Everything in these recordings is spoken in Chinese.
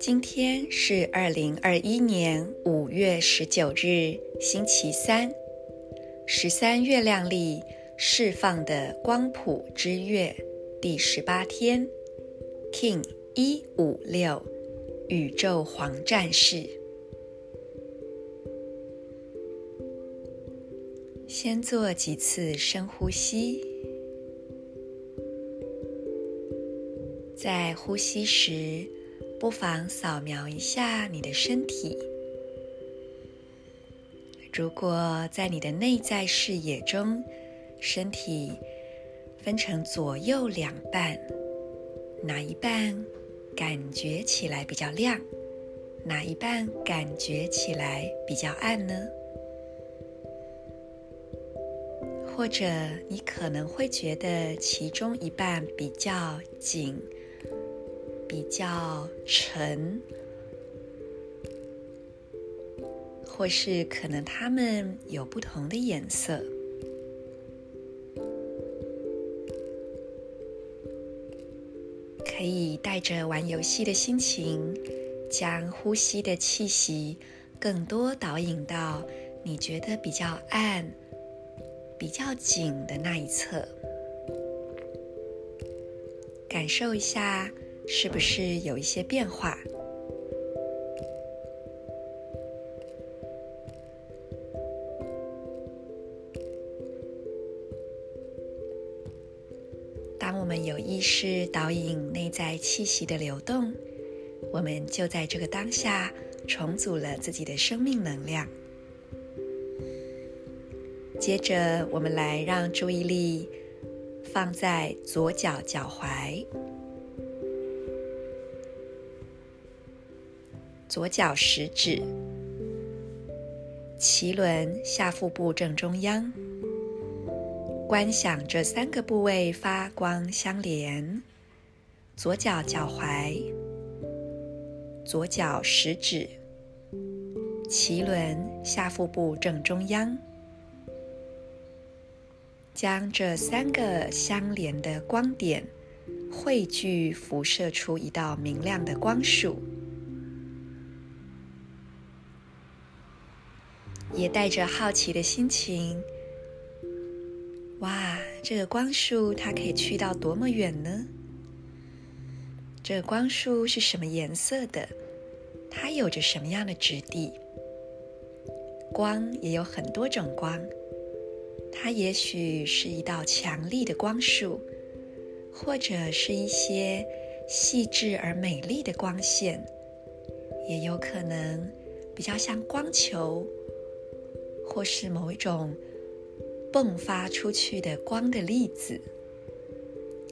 今天是二零二一年五月十九日，星期三，十三月亮历释放的光谱之月第十八天，King 一五六，宇宙黄战士。先做几次深呼吸，在呼吸时，不妨扫描一下你的身体。如果在你的内在视野中，身体分成左右两半，哪一半感觉起来比较亮？哪一半感觉起来比较暗呢？或者你可能会觉得其中一半比较紧。比较沉，或是可能它们有不同的颜色，可以带着玩游戏的心情，将呼吸的气息更多导引到你觉得比较暗、比较紧的那一侧，感受一下。是不是有一些变化？当我们有意识导引内在气息的流动，我们就在这个当下重组了自己的生命能量。接着，我们来让注意力放在左脚脚踝。左脚食指、脐轮下腹部正中央，观想这三个部位发光相连：左脚脚踝、左脚食指、脐轮下腹部正中央，将这三个相连的光点汇聚，辐射出一道明亮的光束。也带着好奇的心情，哇，这个光束它可以去到多么远呢？这个光束是什么颜色的？它有着什么样的质地？光也有很多种光，它也许是一道强力的光束，或者是一些细致而美丽的光线，也有可能比较像光球。或是某一种迸发出去的光的粒子，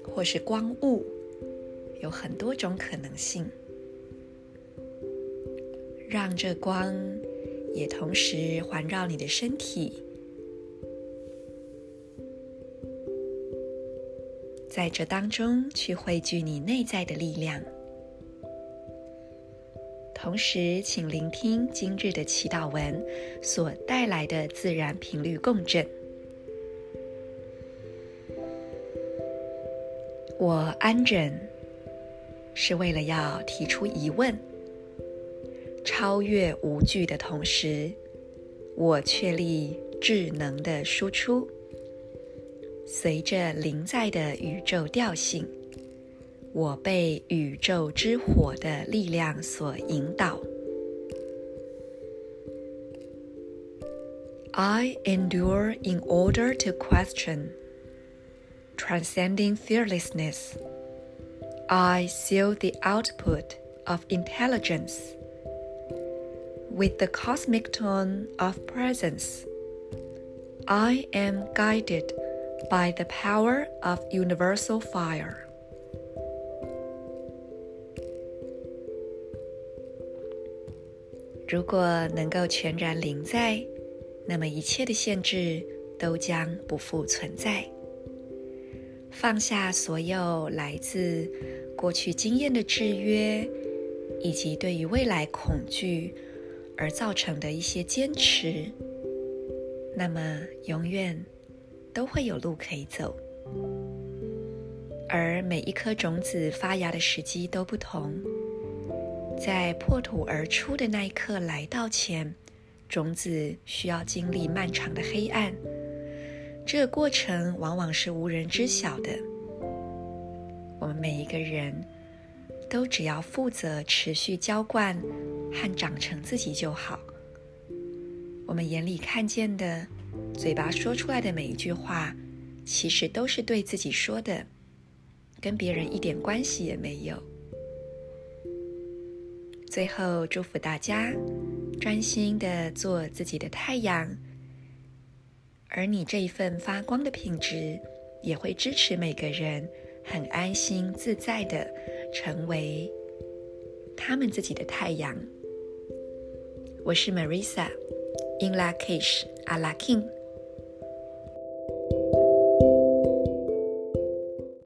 或是光雾，有很多种可能性。让这光也同时环绕你的身体，在这当中去汇聚你内在的力量。同时，请聆听今日的祈祷文所带来的自然频率共振。我安忍，是为了要提出疑问，超越无惧的同时，我确立智能的输出，随着临在的宇宙调性。我被宇宙之火的力量所引导。I endure in order to question, transcending fearlessness. I seal the output of intelligence with the cosmic tone of presence. I am guided by the power of universal fire. 如果能够全然临在，那么一切的限制都将不复存在。放下所有来自过去经验的制约，以及对于未来恐惧而造成的一些坚持，那么永远都会有路可以走，而每一颗种子发芽的时机都不同。在破土而出的那一刻来到前，种子需要经历漫长的黑暗，这个过程往往是无人知晓的。我们每一个人都只要负责持续浇灌和长成自己就好。我们眼里看见的，嘴巴说出来的每一句话，其实都是对自己说的，跟别人一点关系也没有。最后，祝福大家专心的做自己的太阳，而你这一份发光的品质，也会支持每个人很安心自在的成为他们自己的太阳。我是 Marisa。in Lachish, a Lakin.